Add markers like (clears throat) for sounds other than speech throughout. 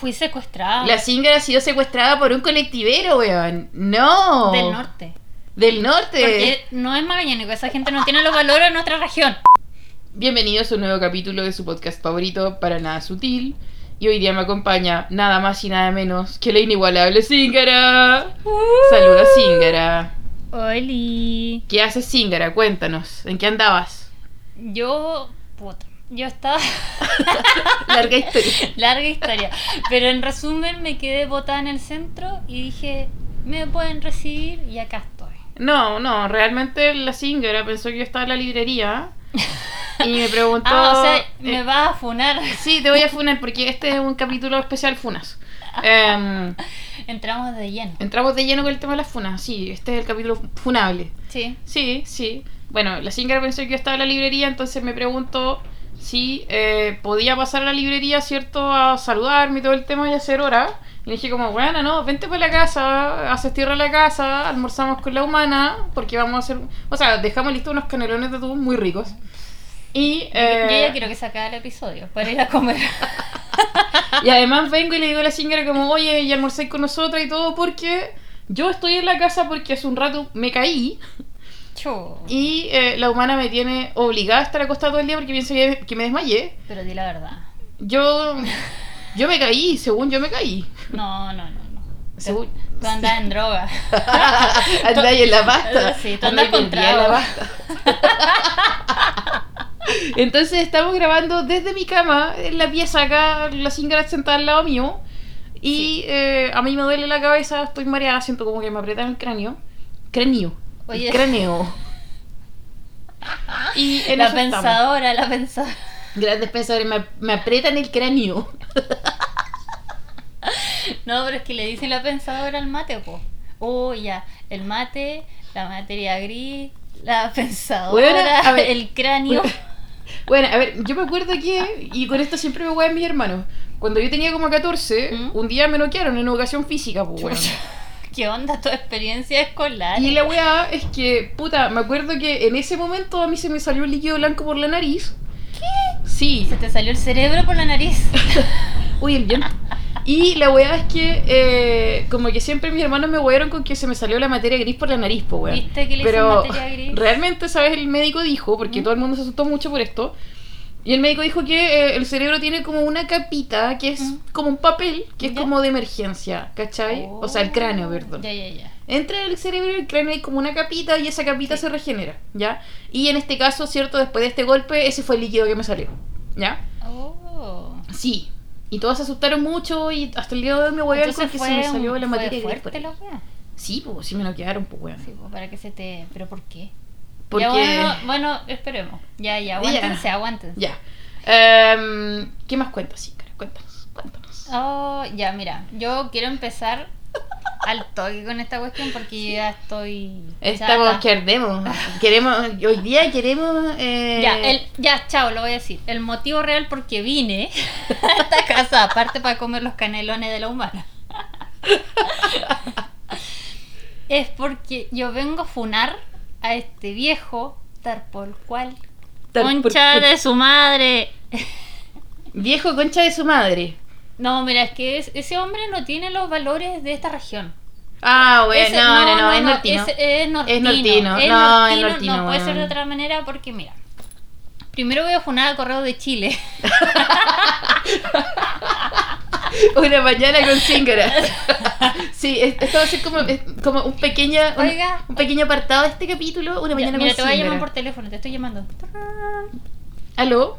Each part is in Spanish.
fui secuestrada. La Zingara ha sido secuestrada por un colectivero, weón. No. Del norte. Del norte. Porque no es magallánico, esa gente no tiene los valores de nuestra región. Bienvenidos a un nuevo capítulo de su podcast favorito, Para Nada Sutil. Y hoy día me acompaña nada más y nada menos que la inigualable Zingara. Saluda, Zingara. Oli. ¿Qué haces, Zingara? Cuéntanos. ¿En qué andabas? Yo. Puta. Yo estaba. (laughs) Larga historia. (laughs) Larga historia. Pero en resumen, me quedé botada en el centro y dije: Me pueden recibir y acá estoy. No, no, realmente la Zingara pensó que yo estaba en la librería. Y me preguntó. (laughs) Ah, o sea, me eh, vas a funar. Sí, te voy a funar porque este es un capítulo especial Funas. Em, Entramos de lleno. entramos de lleno con el tema de las funas. Sí, este es el capítulo funable. Sí. Sí, sí. Bueno, la Zingara pensó que yo estaba en la librería, entonces me preguntó si eh, podía pasar a la librería, ¿cierto? A saludarme y todo el tema y hacer hora. Y le dije como, bueno, no, vente para la casa, haces tierra a la casa, almorzamos con la humana, porque vamos a hacer... O sea, dejamos listos unos canelones de atún muy ricos. Y, Yo- eh, Yo ya quiero que se acabe el episodio para ir a comer. (laughs) y además vengo y le digo a la Zingara como, oye, y almorcé con nosotras y todo, porque yo estoy en la casa porque hace un rato me caí Chu. y eh, la humana me tiene obligada a estar acostada todo el día porque piensa que, que me desmayé. Pero di la verdad. Yo, (laughs) yo me caí, según yo me caí. No, no, no. no. Según- Tú andas en droga. (laughs) Andáis en la pasta. (laughs) Sí, tú andas con en la pasta. Entonces estamos grabando desde mi cama, en la pieza acá, la Zingara sentada al lado mío. Y eh, a mí me duele la cabeza, estoy mareada, siento como que me aprietan el cráneo. Cráneo. El Oye. cráneo. Y en la estamos. pensadora, la pensadora. Grandes pensadores, me, me aprietan el cráneo. No, pero es que le dicen la pensadora al mate, po. Oh, ya. El mate, la materia gris, la pensadora, Bueno, ver. el cráneo. (laughs) Bueno, a ver, yo me acuerdo que, y con esto siempre me voy a mis hermanos, cuando yo tenía como 14, ¿Mm? un día me noquearon en educación física, pues, weón. ¿Qué onda tu experiencia escolar? Y la weá es que, puta, me acuerdo que en ese momento a mí se me salió un líquido blanco por la nariz. ¿Qué? Sí. Se te salió el cerebro por la nariz. (laughs) Uy, el viento. Y la weá es que, eh, como que siempre mis hermanos me wearon con que se me salió la materia gris por la nariz, pues, weón. ¿Viste que le Pero materia gris? realmente, ¿sabes? El médico dijo, porque ¿Mm? todo el mundo se asustó mucho por esto. Y el médico dijo que eh, el cerebro tiene como una capita que es ¿Mm? como un papel, que es Ya. como de emergencia, ¿cachai? O sea, el cráneo, perdón. Ya, ya, ya. Entre el cerebro y el cráneo hay como una capita y esa capita Sí. se regenera, ¿ya? Y en este caso, ¿cierto? Después de este golpe, ese fue el líquido que me salió, ¿ya? Oh. Sí. Y todos se asustaron mucho y hasta el día de hoy me voy a ver que se me fue, salió un- la fue materia por fuerte la. Sí, pues sí me lo quedaron, pues weón. Sí, pues, para que se te... ¿Pero por qué? Porque... Ya, bueno, bueno, esperemos. Ya, ya, aguántense, aguántense. Ya. Em, ¿Qué más cuentas, sí, Cuéntanos, cuéntanos. Oh, ya, mira, yo quiero empezar al toque con esta cuestión porque ya estoy. Estamos chata. que ardemos. Queremos, hoy día queremos. eh, Ya, el, ya, chao, lo voy a decir. El motivo real por que vine (laughs) a esta casa, aparte para comer los canelones de la humana, (laughs) es porque yo vengo a funar a este viejo, tal por cual. tal por- Concha de su madre. (laughs) Viejo concha de su madre. No, mira, es que es- ese hombre no tiene los valores de esta región. Ah, bueno, Ese- no, no, no, es nortino. Es, es nortino. Es nortino, Es no, es nortino, No puede ser de otra manera porque, mira. Primero voy a funar al correo de Chile. (laughs) (laughs) (laughs) Una mañana con Zingara. (laughs) sí, es- esto va a ser como, como un pequeño, un, Oiga. un pequeño apartado de este capítulo. Una mañana mira, con te voy a llamar por teléfono, te estoy llamando. ¿Aló?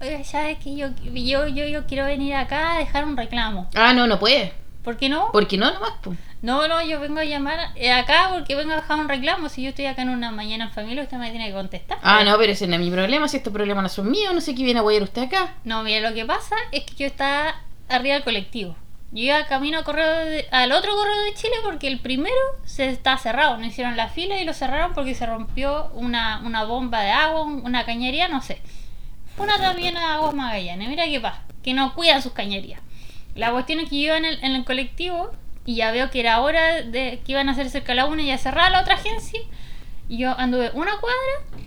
Oiga, ¿sabes que yo, yo, yo, yo quiero venir acá a dejar un reclamo? Ah, no, no puede. ¿Por qué no? ¿Por qué no nomás? po? No, no, yo vengo a llamar eh, acá porque vengo a dejar un reclamo. Si yo estoy acá en una mañana en familia, usted me tiene que contestar. Ah, no, pero ese no es mi problema. Si estos problemas no son míos, no sé qué viene a guayar usted acá. No, mira, lo que pasa es que yo estaba arriba del colectivo. Yo iba camino a correo de- al otro correo de Chile porque el primero se está cerrado. No hicieron la fila y lo cerraron porque se rompió una, una bomba de agua, un- una cañería, no sé. Una también a Aguas Magallanes. Mira qué pasa, que no cuidan sus cañerías. La cuestión es que yo iba en el, en el colectivo y ya veo que era hora de que iban a hacer cerca la una y ya cerrada la otra agencia. Y yo anduve una cuadra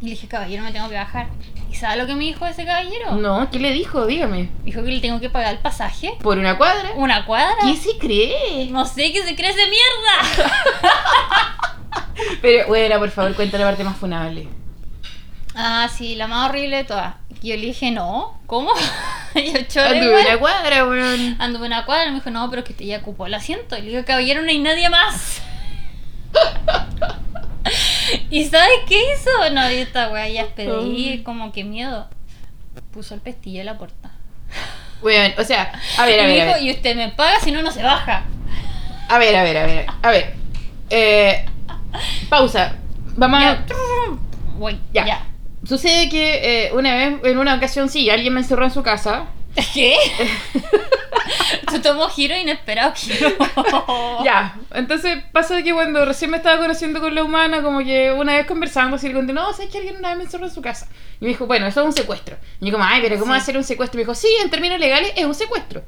y le dije, caballero, me tengo que bajar. ¿Y sabe lo que me dijo ese caballero? No, ¿qué le dijo? Dígame. Dijo que le tengo que pagar el pasaje. ¿Por una cuadra? ¿Una cuadra? ¿Qué se cree? No sé qué se cree ese mierda. (laughs) Pero, bueno, por favor, cuenta la parte más funable. Ah, sí, la más horrible de todas. Yo le dije, no, ¿cómo? (laughs) yo choré Anduve una cuadra, weón. Anduve una cuadra y me dijo, no, pero es que te ya ocupó el asiento. Y le digo, caballero, no hay nadie más. (laughs) (laughs) ¿Y sabes qué hizo? No, y esta wea ya pedí, como que miedo. Puso el pestillo en la puerta. (laughs) Weón, o sea, a ver, y a ver, a dijo, ver. y usted me paga, si no, no se baja. A ver, a ver, a ver. A ver. Eh, pausa. Vamos a... Ya. Voy, Ya. ya. Sucede que eh, una vez, en una ocasión, sí, alguien me encerró en su casa. ¿Qué? Tú tomó giro inesperado, giro. (laughs) Ya, entonces pasa que cuando recién me estaba conociendo con la humana, como que una vez conversando, así le conté, no, ¿sabes que alguien una vez me encerró en su casa? Y me dijo, bueno, eso es un secuestro. Y yo como, ay, pero ¿cómo va a ser un secuestro? Y me dijo, sí, en términos legales es un secuestro.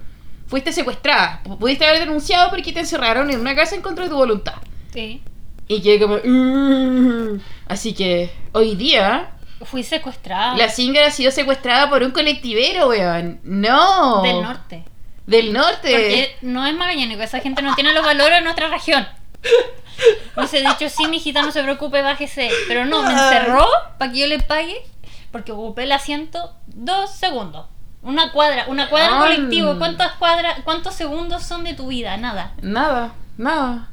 Fuiste secuestrada, pudiste haber denunciado porque te encerraron en una casa en contra de tu voluntad. Sí. Y quedé como, "Uh". así que hoy día Fui secuestrada. la Singer ha sido secuestrada por un colectivero, weón. No. Del norte. Del norte. Porque no es magallánico, esa gente no tiene los valores de nuestra región. No sé, dicho, sí, mi hijita, no se preocupe, bájese. Pero no, me encerró para que yo le pague porque ocupé el asiento dos segundos. Una cuadra, una cuadra colectivo. ¿Cuántas cuadras, cuántos segundos son de tu vida? Nada. Nada, nada.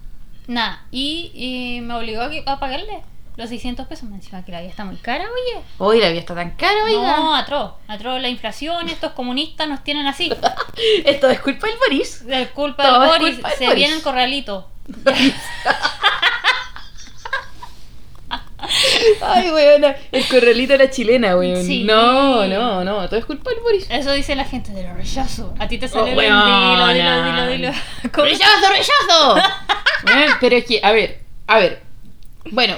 Nada. Y, y me obligó a, a pagarle los 600 pesos. Me encima que la vida está muy cara, oye. Hoy la vida está tan cara, oiga. No, atroz. Atroz la inflación, estos comunistas nos tienen así. (laughs) Esto es culpa del Boris. Es culpa Todo del Boris. culpa del Se Boris. viene el corralito. (laughs) Ay, weona. El corralito de la chilena, weón. Sí. No, no, no. Todo es culpa del Boris. Eso dice la gente de lo rechazo. A ti te sale Oh, el dilo, dilo, dilo, dilo. ¿Cómo? ¡Rechazo, rechazo! (laughs) Weón, pero es que, a ver, a ver. Bueno,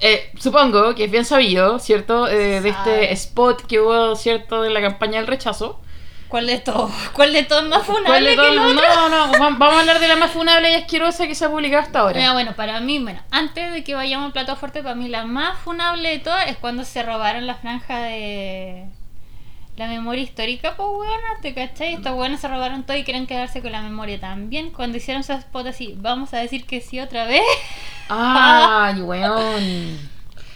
eh, supongo que es bien sabido, ¿cierto? Eh, de este spot que hubo, ¿cierto? De la campaña del rechazo. ¿Cuál de todos? ¿Cuál de todos es más ¿Cuál funable que el otro? No, no, va- vamos a hablar de la más funable y asquerosa que se ha publicado hasta ahora. Mira, bueno, para mí, bueno, antes de que vayamos al plato fuerte, para mí la más funable de todas es cuando se robaron la franja de la memoria histórica, pues weona, ¿te cachai? Estos weones se robaron todo y quieren quedarse con la memoria también. Cuando hicieron su spot así, vamos a decir que sí otra vez. Ay, (laughs) weón.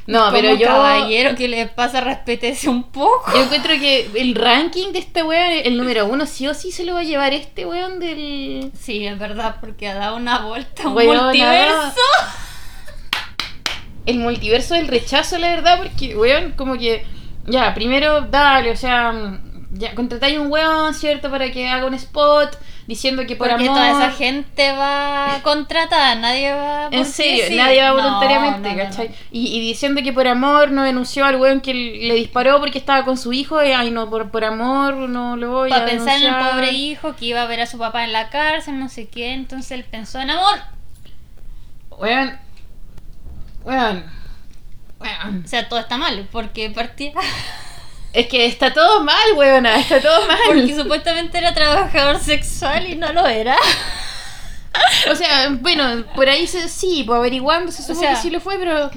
No, Como pero yo. caballero, ¿qué le pasa? Respétese un poco. Yo encuentro que el ranking de este weón, el número uno, sí o sí se lo va a llevar este weón del. Sí, es verdad, porque ha dado una vuelta, un Weona. multiverso. El multiverso del rechazo, la verdad, porque, weón, como que. Ya, primero, dale, o sea. Ya, contratáis un weón, ¿cierto? Para que haga un spot diciendo que por Porque amor. toda esa gente va contratada, nadie va. En serio, sí. nadie va voluntariamente, no, no, ¿cachai? no. Y, y diciendo que por amor no denunció al weón que le disparó porque estaba con su hijo. Y, ay, no, por, por amor no lo voy a Para pensar en el denunciar. pobre hijo que iba a ver a su papá en la cárcel, no sé qué, entonces él pensó en amor. Weón. Weón. O sea, todo está mal, porque partía. (laughs) Es que está todo mal, weona. Está todo mal. Porque supuestamente era trabajador sexual y no lo era. (laughs) O sea, bueno, por ahí se, sí, pues averiguando se supo sea- que sí lo fue, pero.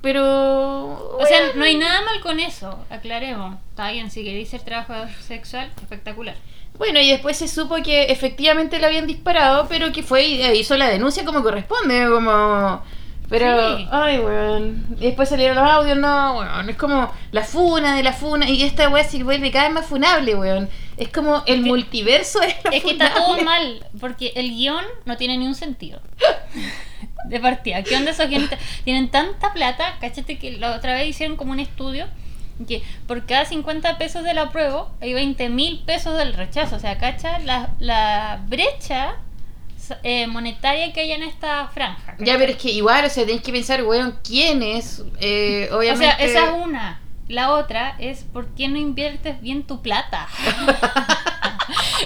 Pero. O sea, no hay nada mal con eso, aclaremos. Está bien, si queréis ser trabajador sexual, espectacular. Bueno, y después se supo que efectivamente le habían disparado, pero que fue y hizo la denuncia como corresponde, como... Pero, Sí. ay, weón. Y después salieron los audios, no, weón. Es como la funa de la funa. Y esta weá se vuelve cada vez más funable, weón. Es como el que- multiverso de lo Es que está todo mal, porque el guion no tiene ni un sentido. (laughs) De partida. ¿Qué onda esos guionistas? Tienen tanta plata, cachate que la otra vez hicieron como un estudio que por cada 50 pesos del apruebo hay 20 mil pesos del rechazo. O sea, cacha la, la brecha eh, monetaria que hay en esta franja. Ya, pero es que igual, o sea, tenés que pensar, weón, quién es, eh, (laughs) O obviamente... sea, esa es una. La otra es ¿por qué no inviertes bien tu plata? (laughs)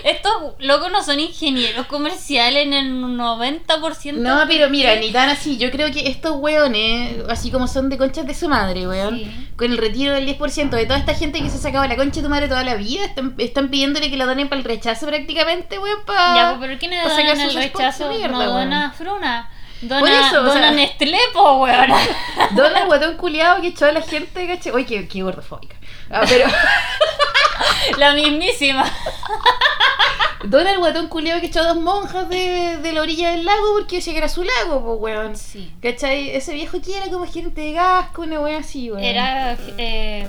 Estos locos no son ingenieros comerciales en el 90%. No, pero mira, ni tan así. Yo creo que estos weones, así como son de conchas de su madre, weón, Sí. con el retiro del 10% de toda esta gente que se ha sacado la concha de tu madre toda la vida, están, están pidiéndole que la donen para el rechazo prácticamente, weón, para... Ya, pues, pero ¿quiénes pa' donan el rechazo? mierda, no dona Fruna. Dona, Por eso, o dona sea- Nestlé, po, weón. (laughs) Dona el guatón culiado que echó a la gente, ¿cachai? Uy, qué, qué gordofóbica. Ah, pero (laughs) La mismísima. (laughs) Dora el guatón culiado que echó dos monjas de, de la orilla del lago porque decía que era su lago, pues weón. Sí. ¿Cachai? Ese viejo que era como gerente de Gasco, una wea así, weón. Era. eh,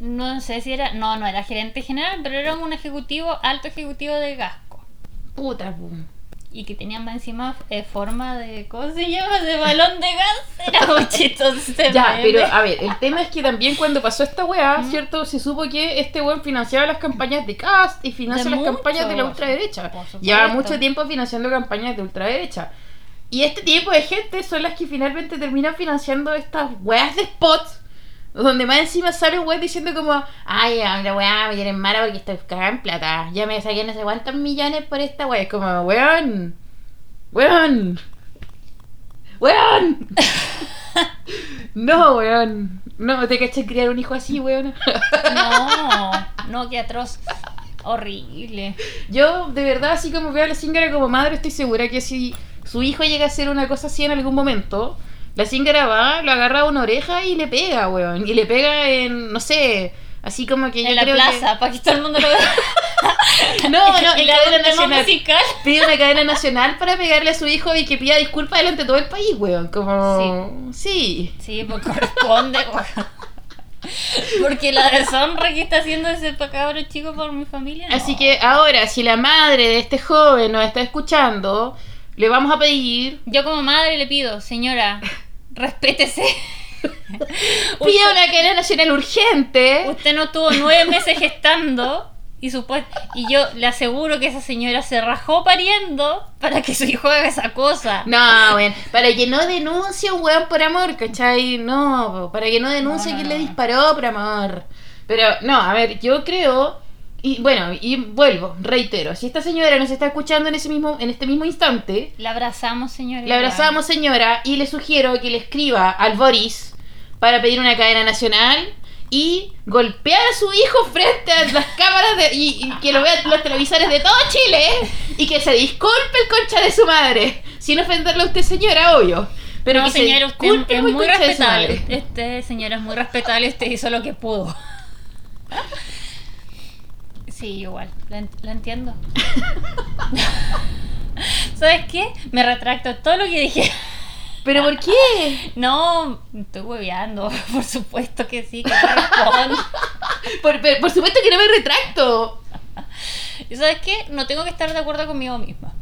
no sé si era. No, no era gerente general, pero era un ejecutivo, alto ejecutivo de Gasco. Puta, pum. Y que tenía más encima eh, forma de. ¿Cómo se llama? De balón de gas. Era muy (laughs) chistoso ese Ya, pero a ver, el tema es que también cuando pasó esta weá, ¿cierto? Se supo que este weón financiaba las campañas de Cast y financia las mucho, campañas de la ultraderecha. por supuesto. Lleva mucho tiempo financiando campañas de ultraderecha. Y este tipo de gente son las que finalmente terminan financiando estas weas de spots. Donde más encima sale un weón diciendo como, ay, la weá me tienen mala porque estoy cagada en plata. Ya me saqué no sé cuántos millones por esta weá. Es como, weón, weón, weón. (laughs) No, weón. No, te caché criar un hijo así, weón. No, no, qué atroz. Horrible. Yo, de verdad, así como veo a la Zingara como madre, estoy segura que si su hijo llega a hacer una cosa así en algún momento, la Zingara va, lo agarra a una oreja y le pega, weón. Y le pega en, no sé, así como que yo En la creo plaza, para que todo el mundo lo vea. que... (laughs) No, (laughs) no, en la cadena nacional. musical. Pide una cadena nacional para pegarle a su hijo y que pida disculpas delante de todo el país, weón. Como... Sí. Sí, pues corresponde, (laughs) weón. Porque la deshonra que está haciendo ese cabro chico por mi familia. no. Así que ahora, si la madre de este joven nos está escuchando, le vamos a pedir Yo como madre le pido, señora, respétese. (laughs) Pide una cadena nacional urgente. Usted no tuvo nueve meses gestando y y yo le aseguro que esa señora se rajó pariendo para que su hijo haga esa cosa. No, weón, para que no denuncie un weón por amor, ¿cachai? No, para que no denuncie No, no, que no. le disparó por amor. Pero, no, a ver, yo creo, y bueno, y vuelvo, reitero, si esta señora nos está escuchando en ese mismo, en este mismo instante, La abrazamos, señora. le abrazamos señora y le sugiero que le escriba al Boris para pedir una cadena nacional y golpear a su hijo frente a las (laughs) cámaras de, y, y que lo vean los televisores de todo Chile y que se disculpe el concha de su madre. Sin ofenderle a usted, señora, obvio. Pero no, que se señora, usted disculpe es muy respetable. Este señora es muy respetable, usted hizo lo que pudo. Sí, igual, la entiendo. (laughs) ¿Sabes qué? Me retracto todo lo que dije. ¿Pero por qué? (laughs) No, estoy hueveando, (laughs) por supuesto que sí, que. Por, por- por supuesto que no me retracto. ¿Y sabes qué? No tengo que estar de acuerdo conmigo misma.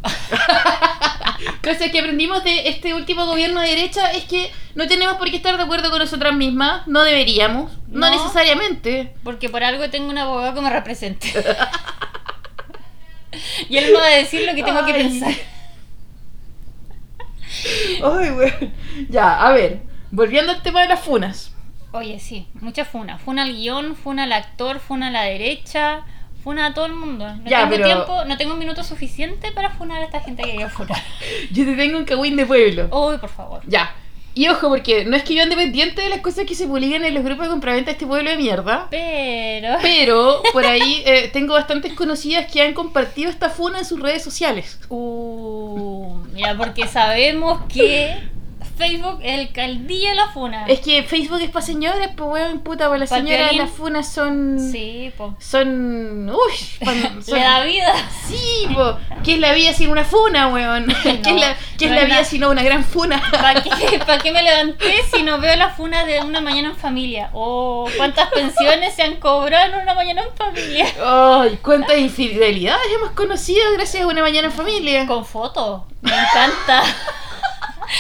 (laughs) Cosa que aprendimos de este último gobierno de derecha es que no tenemos por qué estar de acuerdo con nosotras mismas, no deberíamos, no, No. necesariamente. Porque por algo tengo un abogado que me represente. (laughs) Y él me va a decir lo que tengo que Ay. pensar. Ay, güey. Ya, a ver, volviendo al tema de las funas. Oye, sí, mucha funa. Funa al guion, funa al actor, funa a la derecha, funa a todo el mundo. No Ya, tengo pero- tiempo, no tengo un minuto suficiente para funar a esta gente que quiero funar. (laughs) Yo te tengo un cagüín de pueblo. Uy, por favor. Ya. Y ojo, porque no es que yo ande pendiente de las cosas que se publican en los grupos de compraventa de este pueblo de mierda. Pero. (laughs) Pero (laughs) por ahí eh, tengo bastantes conocidas que han compartido esta funa en sus redes sociales. Uh, mira, porque sabemos que Facebook es el caldillo de la funa. Es que Facebook es para señoras, pues weón, puta, para las Pa'l señoras violín. las funas son. Sí, po. Son. Uy, pan- son- (laughs) Le da vida. Sí, po. ¿Qué es la vida sin una funa, weón? (laughs) ¿Qué es la, qué es no la es vida sin una gran funa? (laughs) ¿Para qué, pa' qué me levanté si no veo la funa de una mañana en familia? ¿O cuántas pensiones se han cobrado en una mañana en familia? Ay, cuántas infidelidades hemos conocido gracias a una mañana en familia. Con foto. Me encanta.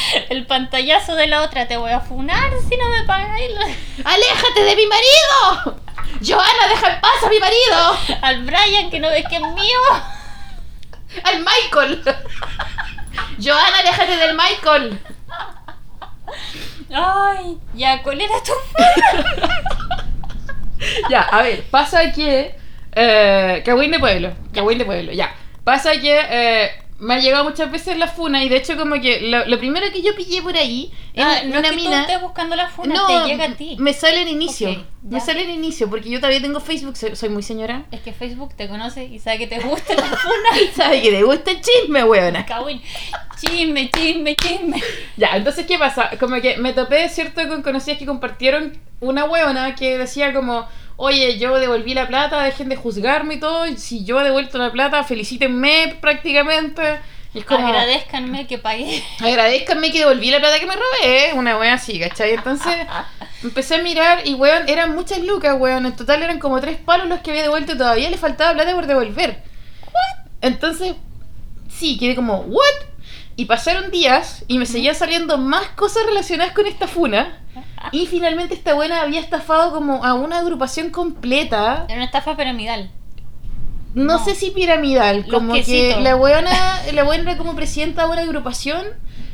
(laughs) El pantallazo de la otra. Te voy a funar si no me pagáis. (laughs) ¡Aléjate de mi marido! ¡Joana, deja en paz a mi marido! Al Brian que no ves que es mío. (laughs) ¡Al Michael! ¡Joana, aléjate del Michael! Ay, ya, ¿cuál era tu Ya, a ver, pasa que. Eh, Cagüín de pueblo. Cagüín de pueblo, ya. Pasa que eh, me ha llegado muchas veces la funa y de hecho, como que lo, lo primero que yo pillé por ahí es Ah, no una es que mina. tú buscando la funa, no, te llega a ti. me sale el inicio. Me sale el inicio porque yo todavía tengo Facebook, soy, soy muy señora. Es que Facebook te conoce y sabe que te gusta la funa. (laughs) ¿Sabes que te gusta el chisme, weona? Chisme, chisme, chisme. Ya, entonces, ¿qué pasa? Como que me topé, ¿cierto? Con conocidas que compartieron una huevona que decía como, oye, yo devolví la plata, dejen de juzgarme y todo, si yo he devuelto la plata, felicítenme prácticamente. Y es como, Agradezcanme que pagué. agradezcanme que devolví la plata que me robé, una wea así, ¿cachai? Entonces (laughs) empecé a mirar y weón, eran muchas lucas, weón, en total eran como tres palos los que había devuelto y todavía le faltaba plata por devolver. Entonces, sí, quedé como, ¿what? Y pasaron días y me seguían saliendo más cosas relacionadas con esta funa. Y finalmente esta buena había estafado como a una agrupación completa. Era una estafa piramidal. No, No. sé si piramidal, como que la buena, la buena era como presidenta de una agrupación,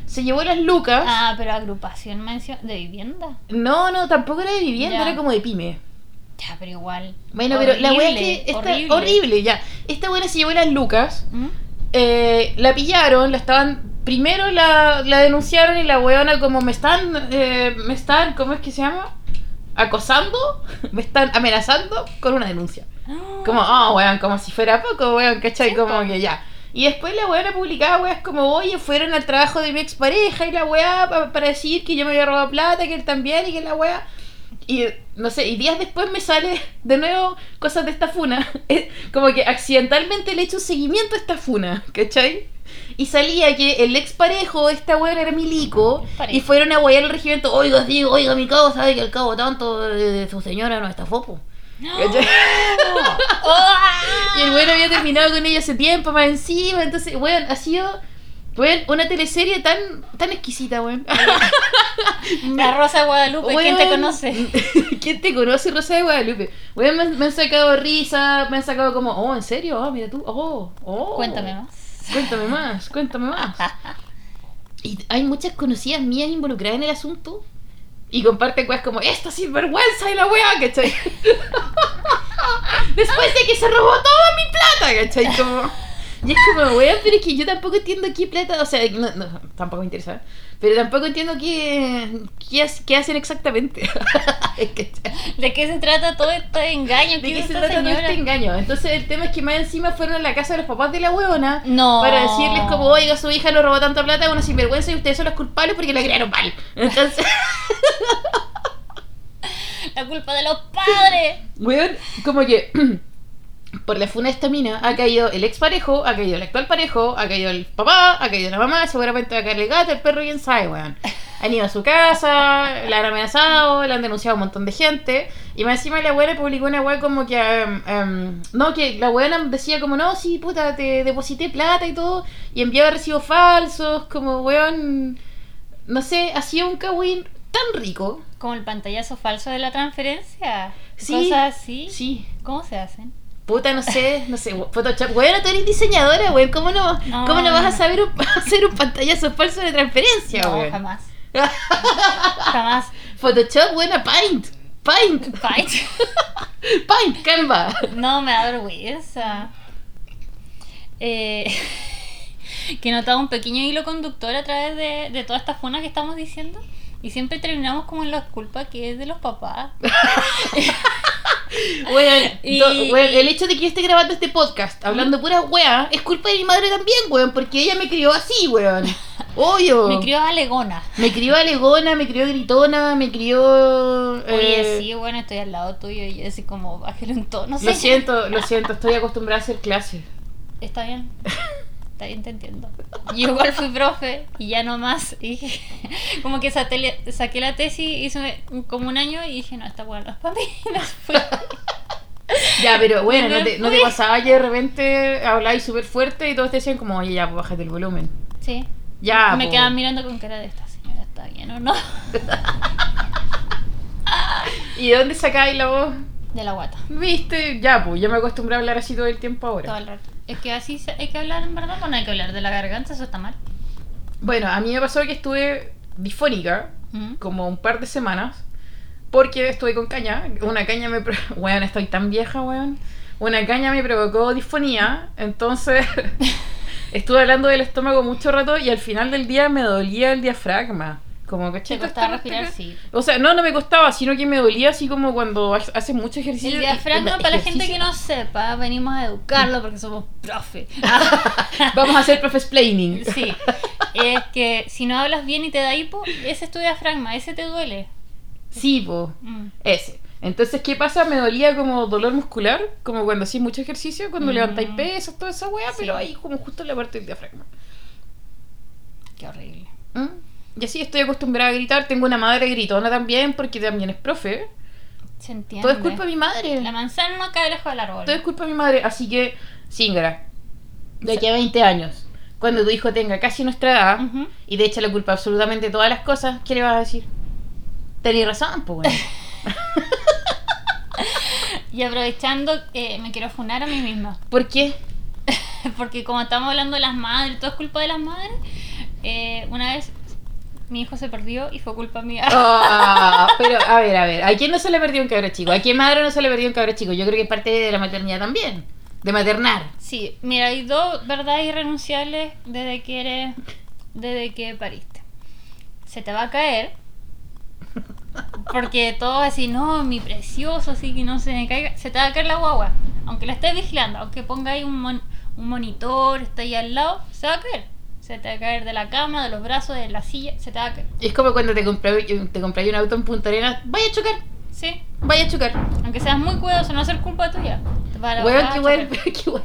se llevó las lucas. Ah, pero agrupación de vivienda. No, no, tampoco era de vivienda, Ya. era como de pyme. Ya, pero igual. Bueno, pero la es Horrible, que está horrible. horrible. ya. Esta buena se llevó las lucas, ¿Mm? eh, la pillaron, la estaban. Primero la, la denunciaron y la weona como me están. eh, me están. ¿Cómo es que se llama? Acosando, (laughs) me están amenazando con una denuncia. Como, ah, weón, como si fuera poco, weón, ¿cachai? Como que ya. Y después la weona publicaba weas como, oye, fueron al trabajo de mi expareja y la weá pa- para decir que yo me había robado plata, que él también y que la weá. Y no sé, y días después me sale de nuevo cosas de esta funa. (laughs) Como que accidentalmente le he hecho un seguimiento a esta funa, ¿cachai? Y salía que el exparejo de esta weá era milico y fueron a guayar al regimiento. Oiga, digo, oiga, mi cabo sabe que el cabo tanto de su señora no está fopo. ¿Cachai? (laughs) (laughs) Y el weón había terminado con ella hace tiempo, más encima. Entonces, weón, ha sido weón, una teleserie tan, tan exquisita, weón. (laughs) La Rosa de Guadalupe, ¿quién te conoce? (laughs) ¿Quién te conoce, Rosa de Guadalupe? Weón, me, me han sacado risa, me han sacado como, oh, ¿en serio? Ah, mira tú, oh, oh. Cuéntame más. Cuéntame más, cuéntame más. (laughs) Y hay muchas conocidas mías involucradas en el asunto. Y comparten cosas como, esta sinvergüenza y la weá, ¿cachai? Después de que se robó toda mi plata, ¿cachai? Como... Y es como, weón, pero es que yo tampoco entiendo qué plata, o sea, no, no, tampoco me interesa, pero tampoco entiendo qué, qué, ha- qué hacen exactamente. (laughs) ¿De qué se trata todo este engaño? ¿De qué se trata todo este engaño? Entonces el tema es que más encima fueron a la casa de los papás de la huevona No. para decirles como, oiga, su hija no robó tanta plata, es una sinvergüenza y ustedes son los culpables porque la criaron mal. Entonces, (laughs) La culpa de los padres. weón, como que (clears throat) por la funa de esta mina ha caído el ex parejo, ha caído el actual parejo, ha caído el papá, ha caído la mamá, seguramente va a caer el gato, el perro, quién sabe, weón. (laughs) Han ido a su casa, la han amenazado, la han denunciado a un montón de gente. Y más encima la buena publicó una weá como que. em, em, no, que la buena decía como, no, sí, puta, te deposité plata y todo. Y enviaba recibos falsos, como weón. No sé, hacía un cagüín tan rico. Como el pantallazo falso de la transferencia. Sí, Cosas así. Sí. ¿Cómo se hacen? Puta, no sé, no sé, Photoshop. Weón, tú eres diseñadora, weón. ¿Cómo no, No, ¿cómo no vas a no. saber un- (laughs) hacer un pantallazo falso de transferencia, No, weón? jamás. (laughs) Jamás. Photoshop, buena, Paint. Paint. Fight. (laughs) Paint, Canva. No, me da vergüenza. Eh, que he notado un pequeño hilo conductor a través de, de toda esta funa que estamos diciendo. Y siempre terminamos como en la culpa que es de los papás. (laughs) Weón, Y- do- el hecho de que yo esté grabando este podcast hablando pura weá es culpa de mi madre también, weón, porque ella me crió así, weón. (laughs) Obvio. Me crió alegona. Me crió alegona, me crió gritona, me crió. Oye, eh, sí, bueno, estoy al lado tuyo y así como bájale un tono. Sé. Lo siento, lo (laughs) siento, estoy acostumbrada a hacer clases. Está bien. Está bien, te entiendo. Yo igual fui profe y ya no más. (laughs) Y como que saqué, saqué la tesis, hice como un año y dije, no, esta weá no es para mí. (laughs) Me fui. (laughs) Ya, pero bueno, no te, no te pasaba que de repente hablabais súper fuerte y todos te decían como, oye, ya, pues bájate el volumen. Sí. Ya, Me po. quedaban mirando con cara de esta señora, ¿está bien o no? ¿Y de dónde sacáis la voz? De la guata. Viste, ya, pues yo me acostumbré a hablar así todo el tiempo ahora. Todo el rato. Es que así hay que hablar en verdad, pues no hay que hablar de la garganta, eso está mal. Bueno, a mí me pasó que estuve difónica ¿Mm? como un par de semanas porque estuve con caña. Una caña me... (laughs) Weón, estoy tan vieja, weón. Una caña me provocó disfonía, entonces (laughs) estuve hablando del estómago mucho rato y al final del día me dolía el diafragma. Como que ¿Te costaba respirar? Sí. O sea, no, no me costaba, sino que me dolía así como cuando ha- haces mucho ejercicio. El diafragma, para la gente que no sepa, venimos a educarlo porque somos profe. (laughs) Vamos a hacer profe explaining. (laughs) Sí, es que si no hablas bien y te da hipo, ese es tu diafragma, ese te duele. Sí, po. Mm. Ese. Entonces, ¿qué pasa? Me dolía como dolor muscular, como cuando hacís mucho ejercicio, cuando Mm. levantáis pesas, toda esa weá, Sí. pero ahí como justo en la parte del diafragma. Qué horrible. ¿Mm? Y así estoy acostumbrada a gritar. Tengo una madre gritona también, porque también es profe. Se entiende. Todo es culpa de mi madre. La manzana no cae lejos del árbol. Todo es culpa de mi madre. Así que, Singra, de aquí a 20 años, cuando tu hijo tenga casi nuestra edad y de hecho la culpa absolutamente de todas las cosas, ¿qué le vas a decir? Tenés razón, pues bueno. (laughs) Y aprovechando, eh, me quiero funar a mí misma. (laughs) ¿Por qué? Porque como estamos hablando de las madres, todo es culpa de las madres. eh, una vez mi hijo se perdió y fue culpa mía. Ah, (laughs) pero a ver, a ver, ¿a quién no se le perdió un cabro chico? ¿A qué madre no se le perdió un cabro chico? Yo creo que es parte de la maternidad también, de maternar. Sí, mira, hay dos verdades irrenunciables desde que eres, desde que pariste. Se te va a caer. Porque todo así, no, mi precioso, así que no se me caiga. Se te va a caer la guagua. Aunque la estés vigilando, aunque ponga ahí un, mon- un monitor, está ahí al lado, se va a caer. Se te va a caer de la cama, de los brazos, de la silla, se te va a caer. Es como cuando te compré, te compré un auto en Punta Arenas, vaya a chocar, Sí, vaya a chocar. aunque seas muy cuidadoso, no va a ser culpa tuya. Qué chocar. weón, (laughs) qué weón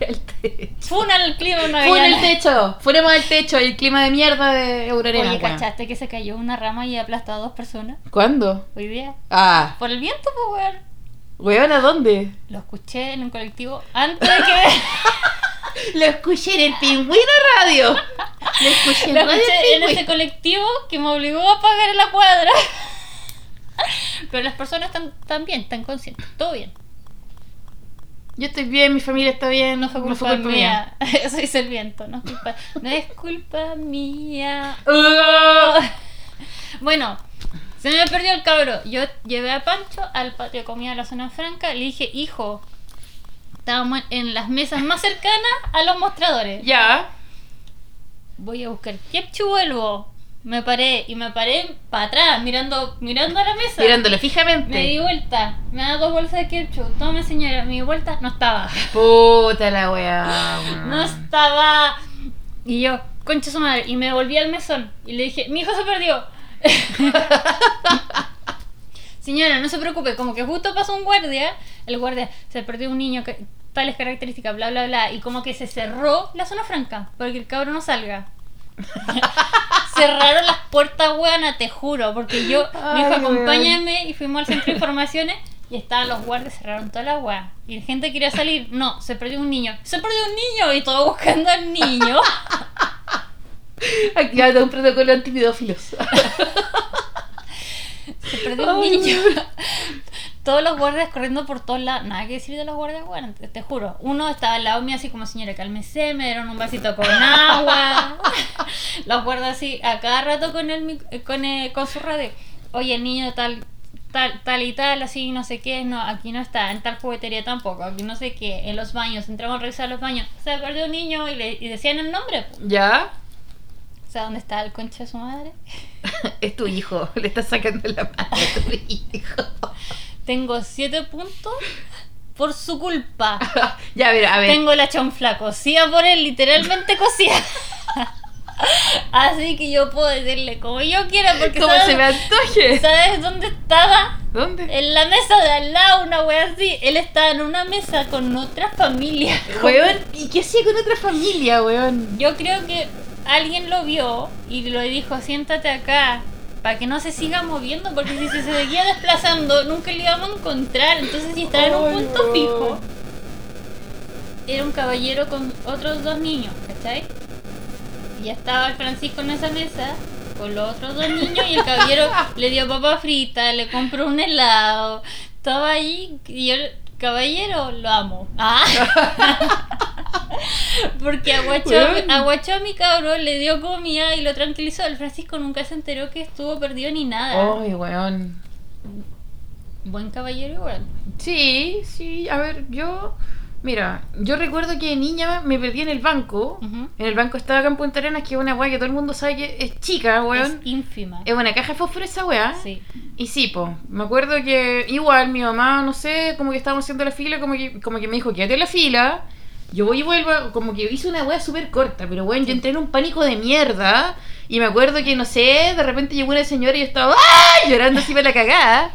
el techo. Funa el clima una Fue en el vez. techo, fuéramos al techo y el clima de mierda de Eurarena. Oye. ¿cachaste que se cayó una rama y aplastó a dos personas ¿Cuándo? hoy día? Ah, Por el viento, pues, weón. weón, ¿a dónde? Lo escuché en un colectivo antes de que. (laughs) Lo escuché en el Pingüino Radio. Lo escuché en Lo escuché en ese colectivo que me obligó a pagar en la cuadra. (laughs) Pero las personas están, están bien, están conscientes. Todo bien. Yo estoy bien, mi familia está bien, No fue culpa, mía. Eso (laughs) dice el viento. No es culpa, no es culpa mía. Uh, (laughs) Bueno, se me perdió el cabro. Yo llevé a Pancho al patio de comida de la zona franca. Le dije, hijo, estábamos en las mesas más cercanas a los mostradores. ya. Voy a buscar ketchup, vuelvo. Me paré y me paré para atrás, mirando, mirando a la mesa. Mirándolo Me di fijamente. vuelta, me da dos bolsas de ketchup. Toma, señora, me di vuelta, no estaba. Puta la weá. No estaba. Y yo, concha su madre. Y me volví al mesón y le dije, mi hijo se perdió. (laughs) Señora, no se preocupe, como que justo pasó un guardia, el guardia se perdió un niño, que, tales características, bla, bla, bla, y como que se cerró la zona franca, para que el cabro no salga. (laughs) Cerraron las puertas, weona, te juro, porque yo, me dijo, Ay, acompáñame, y fuimos al centro de informaciones, y estaban los guardias, cerraron toda la weá. Y la gente quería salir, no, se perdió un niño, se perdió un niño, y todo buscando al niño. (laughs) Activando un protocolo antipedófilos. (laughs) Se perdió un niño. (laughs) Todos los guardias corriendo por todos lados. Nada que decir de los guardias, bueno, te, te juro. Uno estaba al lado mío así como, señora, cálmese, me dieron un vasito con agua. (laughs) los guardias así, a cada rato con el, mic- con, el- con su radio. Oye, el niño tal, tal, tal y tal, así, no sé qué, no, aquí no está, en tal juguetería tampoco, aquí no sé qué, en los baños, entramos a revisar los baños. Se perdió un niño y, le, y decían el nombre. ¿Ya? Sea, ¿dónde está el concha de su madre? (laughs) Es tu hijo, (laughs) le estás sacando la mano a tu (laughs) hijo. Tengo siete puntos por su culpa. ya, a ver, a ver. Tengo la chonfla cocida por él, literalmente cocida. Así que yo puedo decirle como yo quiera, porque Como ¿sabes, se me antoje. ¿sabes dónde estaba? ¿Dónde? En la mesa de al lado, una wea así. Él estaba en una mesa con otra familia. Weón, ¿y qué hacía con otra familia, weón? Yo creo que alguien lo vio y le dijo, siéntate acá. Para que no se siga moviendo, porque si se (laughs) seguía desplazando, nunca le íbamos a encontrar. Entonces, si estaba en un punto fijo, era un caballero con otros dos niños, ¿cachai? Y ya estaba el Francisco en esa mesa con los otros dos niños y el caballero (laughs) le dio papa frita, le compró un helado. Estaba ahí y yo, caballero, lo amo. Ah. (laughs) (laughs) Porque aguachó, Weón. aguachó a mi cabrón, le dio comida y lo tranquilizó. El Francisco nunca se enteró que estuvo perdido ni nada. Ay, weón. Buen caballero igual. Sí, sí, a ver, yo. Mira, yo recuerdo que de niña me perdí en el banco. En el banco estaba acá en Punta Arenas, que es una weá que todo el mundo sabe que es chica, Es weón. ínfima. Es una caja de fósforo esa weá. Sí. Y sí, po, me acuerdo que igual mi mamá, no sé, como que estábamos haciendo la fila, como que, como que me dijo, quédate en la fila. Yo voy y vuelvo, como que hice una weá súper corta, pero bueno, yo entré en un pánico de mierda. Y me acuerdo que, no sé, de repente llegó una señora y yo estaba ¡ay! llorando así para la cagada.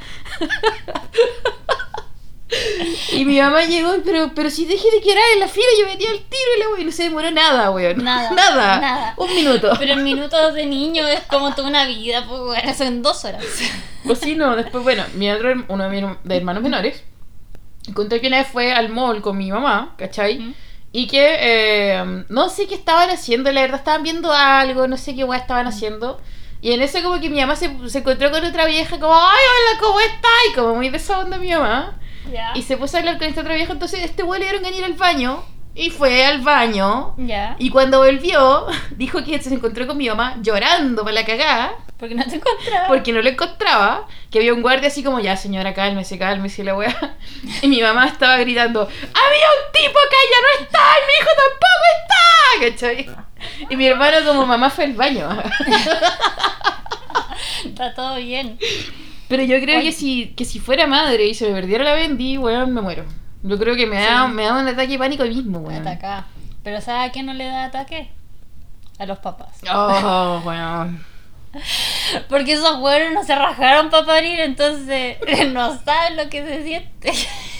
Y mi mamá llegó, pero, pero si dejé de quedar en la fila, yo metí al tiro y la wey, no se demoró nada, weón. Nada, (laughs) Nada. nada. Un minuto. Pero en minutos de niño es como toda una vida, pues bueno, son dos horas. O si no, después, bueno, mi otro, uno de mis hermanos menores, encontré que una vez fue al mall con mi mamá, ¿cachai? Ujú. Y que eh, no sé qué estaban haciendo, la verdad estaban viendo algo, no sé qué weá estaban haciendo. Y en eso como que mi mamá se, se encontró con otra vieja como, ay, hola, ¿cómo estás? Y como muy de esa onda mi mamá. Ya. Y se puso a hablar con esta otra vieja, entonces este güey le dieron ganar ir al baño. Y fue al baño. Ya. Y cuando volvió, (laughs) dijo que se encontró con mi mamá llorando para la cagada. Porque no te encontraba. Porque no lo encontraba. Que había un guardia así como, ya señora, cálmese, cálmese la weá. (laughs) Y mi mamá estaba gritando, había un tipo y ya no está, y mi hijo tampoco está. ¿Cachai? Y mi hermano como mamá fue al baño. (laughs) Está todo bien. Pero yo creo que si, que si fuera madre y se me perdiera la Bendy, weón, me muero. Yo creo que me da, Sí. me da un ataque de pánico mismo, weón. Ataca. Pero ¿sabes a quién no le da ataque? A los papás. Oh, (laughs) weón. Porque esos güeros no se rajaron para parir, entonces (laughs) no saben lo que se siente.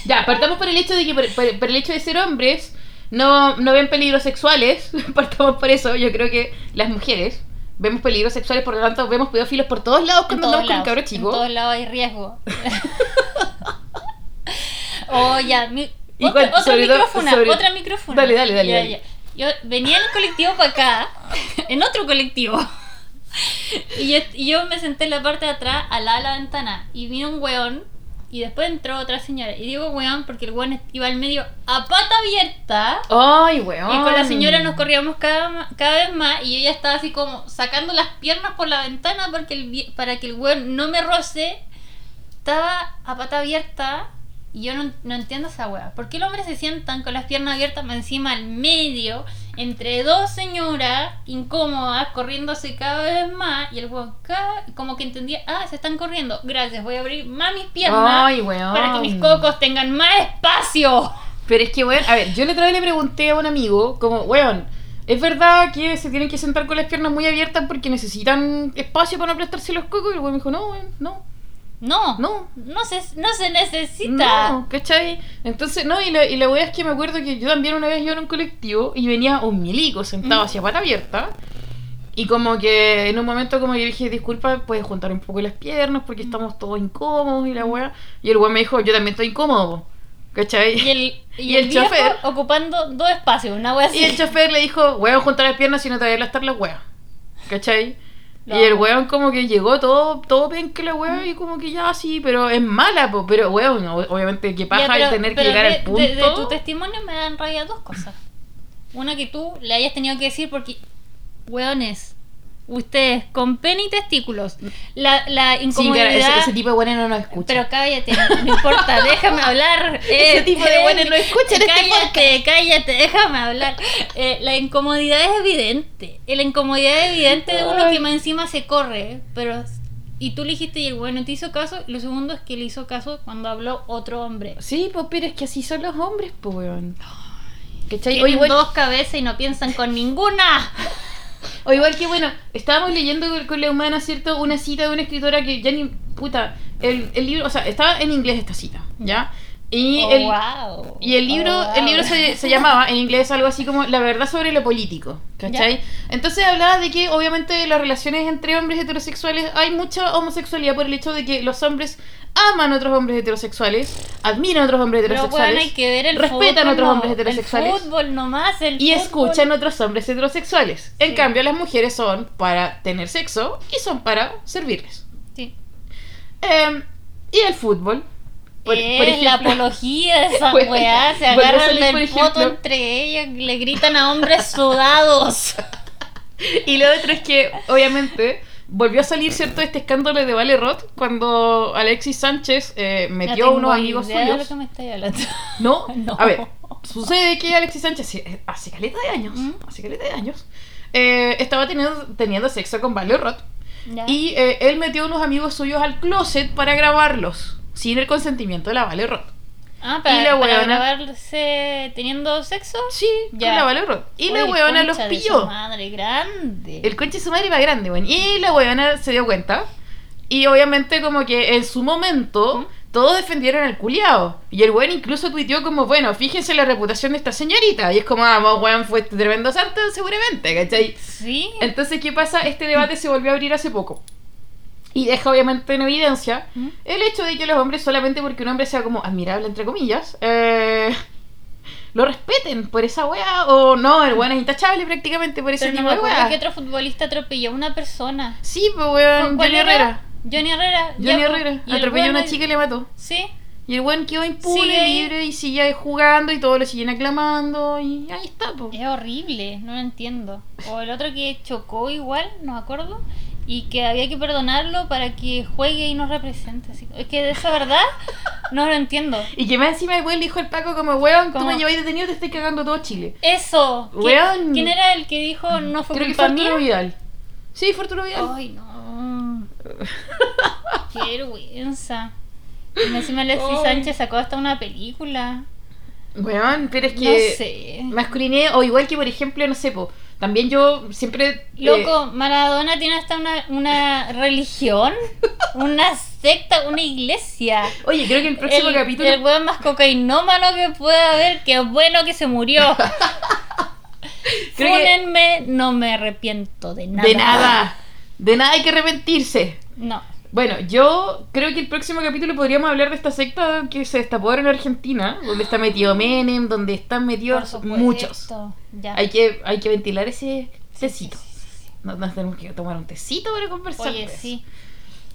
Ya, partamos por el hecho de que por, por- por el hecho de ser hombres no, no ven peligros sexuales. (laughs) Partamos por eso. Yo creo que las mujeres vemos peligros sexuales, por lo tanto vemos pedófilos por todos lados cuando andamos con un lados. cabro En todos lados hay riesgo. Oh, ya. Mi... Otra, cuál- otra micrófona, sobre- otra micrófona. Dale, dale, dale, Ya, dale. ya. Yo venía en el colectivo para acá, (laughs) en otro colectivo. (laughs) Y yo, y yo me senté en la parte de atrás, al lado de la ventana, y vino un weón, y después entró otra señora. Y digo weón porque el weón iba al medio a pata abierta. Ay, weón. Y con la señora nos corríamos cada, cada vez más y ella estaba así como sacando las piernas por la ventana porque el, para que el weón no me roce. Estaba a pata abierta y yo no, no entiendo esa weá. ¿Por qué los hombres se sientan con las piernas abiertas más encima al medio entre dos señoras incómodas corriéndose cada vez más y el weón como que entendía, ah, se están corriendo. Gracias, voy a abrir más mis piernas Ay, weón. para que mis cocos tengan más espacio. Pero es que, weón, a ver, yo la otra vez le pregunté a un amigo, como, weón, ¿es verdad que se tienen que sentar con las piernas muy abiertas porque necesitan espacio para no aplastarse los cocos? Y el weón me dijo, no, weón, no. No, No. no se, no se necesita. No, ¿cachai? Entonces, no, y la, y la wea es que me acuerdo que yo también una vez iba en un colectivo y venía un milico sentado Mm. hacia pata abierta. Y como que en un momento como yo dije, disculpa, puedes juntar un poco las piernas porque estamos todos incómodos y la wea. Y el weón me dijo, yo también estoy incómodo. ¿Cachai? Y el, (laughs) y Y el, el viejo chofer. ocupando dos espacios, una wea así. Y el chofer le dijo, weón, juntar las piernas si no te voy a aplastar las weas. ¿Cachai? No. Y el weón como que llegó todo, todo la wea y como que ya sí, pero es mala, po, pero weón, obviamente que paja el tener que llegar de, al punto. de- de tu testimonio me dan rabia dos cosas. Una que tú le hayas tenido que decir porque, weones, ustedes con pene y testículos, la, la Sí, incomodidad... claro, ese, ese tipo de weones no nos escucha. Pero cállate, no importa, (laughs) déjame hablar. Ese tipo de buenos no escuchan este Cállate, cállate, déjame hablar. Eh, la incomodidad es evidente. Eh, La incomodidad es evidente de uno que más encima se corre, pero... Y tú le dijiste y el bueno te hizo caso. Lo segundo es que le hizo caso cuando habló otro hombre. Sí, pues, pero es que así son los hombres, pues, weón. Tienen igual, dos cabezas y no piensan con ninguna. (laughs) o igual que, bueno, estábamos leyendo con- con la humana, ¿cierto? Una cita de una escritora que ya ni. Puta, el, el libro, o sea, estaba en inglés esta cita, ¿ya? Y Oh, el, wow. Y el libro, Oh, wow. el libro se, se llamaba en inglés algo así como La verdad sobre lo político, ¿cachai? Entonces hablaba de que obviamente en las relaciones entre hombres heterosexuales hay mucha homosexualidad por el hecho de que los hombres aman a otros hombres heterosexuales, admiran a otros hombres heterosexuales, bueno, hay que ver el respetan a otros no, hombres heterosexuales El fútbol nomás, el y fútbol. escuchan a otros hombres heterosexuales. En Sí. cambio, las mujeres son para tener sexo y son para servirles. Sí. Em, y el fútbol. Por- la apología de esa (laughs) Bueno, weá. Se agarran del foto ejemplo. entre ellas, le gritan a hombres sudados. (laughs) Y lo otro es que, obviamente, volvió a salir, ¿cierto?, este escándalo de Vale Roth cuando Alexis Sánchez eh, No metió a unos amigos suyos. que me estáis hablando. (laughs) ¿No? No. A ver, sucede que Alexis Sánchez hace- hace caleta de años, ¿Mm? hace caleta de años, eh, estaba teniendo, teniendo sexo con Vale Roth Ya. y eh, él metió a unos amigos suyos al closet para grabarlos, sin el consentimiento de la Vale Roth. ah, para, y la para grabarse teniendo sexo. Sí, Ya. con la Vale Roth. Y Uy, la weona los pilló. Madre grande. El coche de su madre iba grande, weón. Y la weona se dio cuenta. Y obviamente como que en su momento todos defendieron al culiao. Y el weón incluso tuiteó como, bueno, fíjense la reputación de esta señorita. Y es como, ah, vos, weón, fue tremendo santo seguramente, ¿cachai? Sí. Entonces, ¿qué pasa? Este debate se volvió a abrir hace poco. Y deja obviamente en evidencia ¿Mm? el hecho de que los hombres, solamente porque un hombre sea como admirable, entre comillas, eh, (laughs) lo respeten por esa wea. O no, el weón es intachable prácticamente por ese Pero no tipo me de wea. que otro futbolista atropelló a una persona. Sí, pues weón, ¿Cuál Johnny era? Herrera. Johnny Herrera. Johnny po. Herrera. Atropelló a una chica y le mató. Sí. Y el weón quedó impune, ahí. libre y sigue jugando y todos lo siguen aclamando. Y ahí está, pues. Es horrible, no lo entiendo. O el otro que chocó igual, no me acuerdo, y que había que perdonarlo para que juegue y nos represente. Así- Es que de esa verdad (laughs) no lo entiendo. Y que más encima después le dijo al Paco como, weón, tú me lleváis detenido, te estoy cagando todo Chile. Eso. ¿Qui- Weón. ¿Quién era el que dijo no fue Creo que culpa fue Arturo mía? Vidal. Sí, fue Arturo Vidal. Ay, no. (laughs) Qué vergüenza. Y encima Leslie. Sánchez sacó hasta una película. Weón, pero es No que sé. masculinidad, o igual que por ejemplo, no sé, po, también yo siempre... eh, Loco, Maradona tiene hasta una, una religión, una secta, una iglesia. oye, creo que el próximo el, capítulo... El weón más cocainómano que pueda haber, que bueno que se murió. (laughs) Que- Fúnenme, no me arrepiento de nada. De nada. De nada hay que arrepentirse. No. Bueno, yo creo que el próximo capítulo podríamos hablar de esta secta que se destapó ahora en Argentina, donde está metido Menem, donde están metidos muchos. Ya. Hay que, hay que ventilar ese tecito. sí, sí, sí. Nos, nos tenemos que tomar un tecito para conversar. Oye, eso. sí.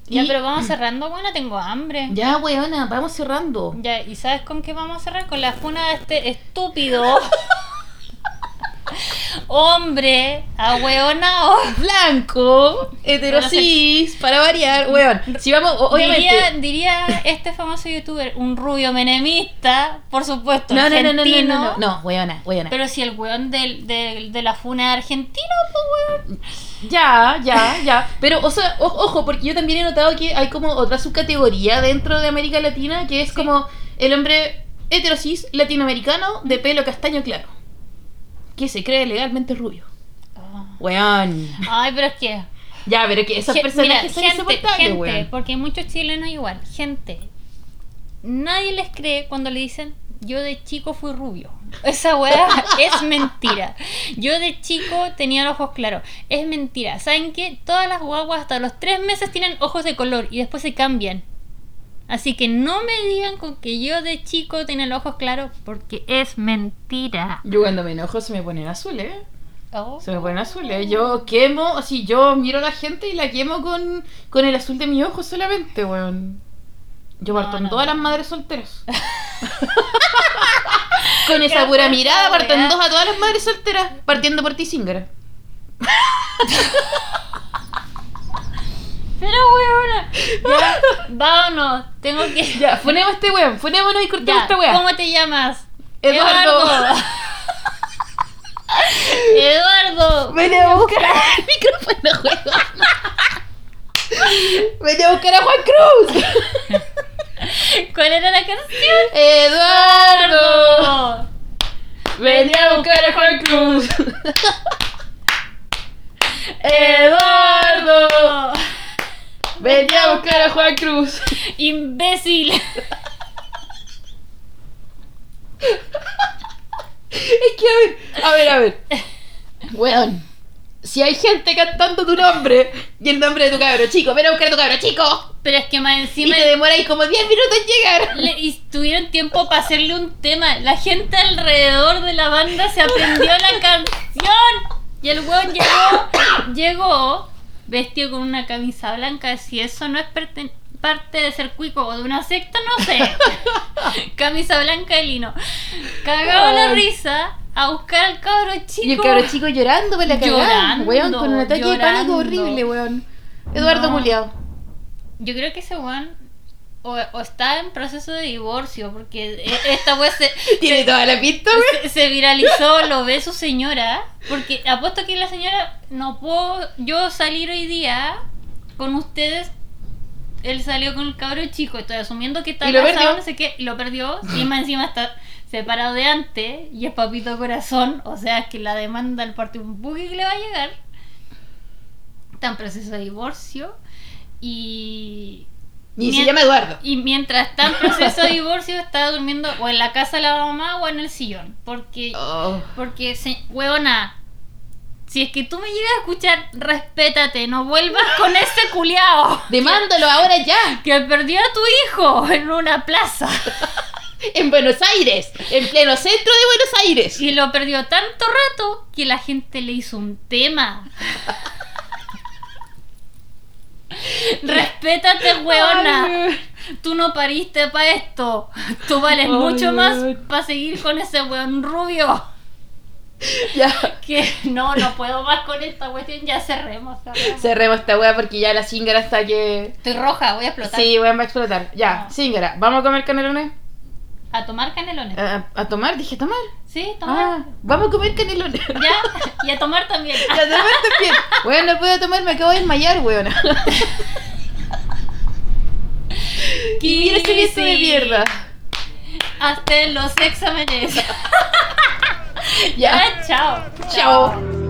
Y- Ya, pero vamos cerrando, bueno, tengo hambre. Ya, weona, vamos cerrando. Ya, ¿y sabes con qué vamos a cerrar? Con la funa de este estúpido (laughs) hombre ahueonao. Blanco, heterosis, para variar, weón. Si vamos, obviamente. Diría, diría este famoso youtuber, un rubio menemista, por supuesto, no, no, no, no, no, no, no, no, weona, weona. Pero si el weón del, del- de la funa argentino, pues. Ya, ya, ya. Pero, o sea, o- ojo, porque yo también he notado que hay como otra subcategoría dentro de América Latina que es Sí. como el hombre heterosis latinoamericano de pelo castaño claro. Que se cree legalmente rubio. Weón. Ay, pero es que. Ya, pero que personajes mira, son gente, insoportables, gente, weón. porque muchos chilenos igual. Gente, nadie les cree cuando le dicen yo de chico fui rubio. (laughs) Esa weá es mentira. Yo de chico tenía los ojos claros. Es mentira. ¿Saben qué? Todas las guaguas hasta los tres meses tienen ojos de color y después se cambian. Así que no me digan con que yo de chico tenía los ojos claros porque es mentira. Yo cuando me enojo se me ponen azules, ¿eh? Oh. Se me ponen azules. Yo quemo, así, yo miro a la gente y la quemo con, con el azul de mis ojos solamente, weón. Yo No, parto en no, todas no. las madres solteras. (laughs) con esa pura mirada parto en dos a todas las madres solteras, partiendo por ti, Zingara. (laughs) Pero weona, ya, (laughs) vámonos. Tengo que. (laughs) Ya, fonemos este weón, fonémonos y cortemos esta weá. ¿Cómo te llamas? Eduardo. Eduardo. (laughs) Vení a buscar el micrófono, weón. Vení a buscar a Juan Cruz. ¿Cuál era la canción? Eduardo. Vení a buscar a Juan Cruz. Eduardo. Vení a buscar a Juan Cruz. Imbécil. Es que, a ver, a ver, a ver. Weón. Si hay gente cantando tu nombre y el nombre de tu cabro chico, ven a buscar a tu cabro chico. Pero es que más Y encima te demoráis como 10 minutos en llegar. le- y tuvieron tiempo para hacerle un tema. La gente alrededor de la banda se aprendió la canción. Y el weón llegó, llegó vestido con una camisa blanca. Si eso no es parte de ser cuico o de una secta, no sé. (laughs) camisa blanca de lino. Cagado la Ay. risa a buscar al cabro chico. Y el cabro chico llorando por la cagada, Llorando, weón, con un ataque de pánico horrible, weón. Eduardo No. Muleado. Yo creo que ese weón o, o está en proceso de divorcio porque e- esta weón se, (laughs) Tiene se, toda la pista, se- se viralizó, lo ve su señora. Porque apuesto que la señora no puedo yo salir hoy día con ustedes. Él salió con el cabro chico, estoy asumiendo que está casado, no sé qué, lo perdió. Y más encima está separado de antes y es papito corazón. O sea, es que la demanda al partido un buque que le va a llegar. Está en proceso de divorcio. Y Y se Mien- llama Eduardo. Y mientras está en proceso de divorcio, está durmiendo o en la casa de la mamá o en el sillón. Porque, Oh. porque se, huevona, si es que tú me llegas a escuchar, respétate, no vuelvas con ese culiao (laughs) Demándalo ahora ya. que perdió a tu hijo en una plaza. (laughs) En Buenos Aires. En pleno centro de Buenos Aires. Y lo perdió tanto rato que la gente le hizo un tema. (laughs) Respétate. Ay, Tú no pariste para esto. Tú vales Ay, mucho más para seguir con ese weón rubio. Ya. Que no, no puedo más con esta cuestión. Ya cerremos. cerremos. Cerremos esta wea porque ya la zingara está que. Estoy roja, voy a explotar. Sí, weón, va a explotar. Ya, Ah. zingara. ¿Vamos a comer canelones? A tomar canelones. ¿A, a tomar? Dije tomar. Sí, tomar. Ah, vamos a comer canelones. (laughs) Ya. Y a tomar también. Ya, de repente bien. Weón, no puedo tomar, me acabo de desmayar, weón. (laughs) Y mira ese viento de mierda. Hasta los exámenes. (laughs) Ya. Ya, chao. Chao.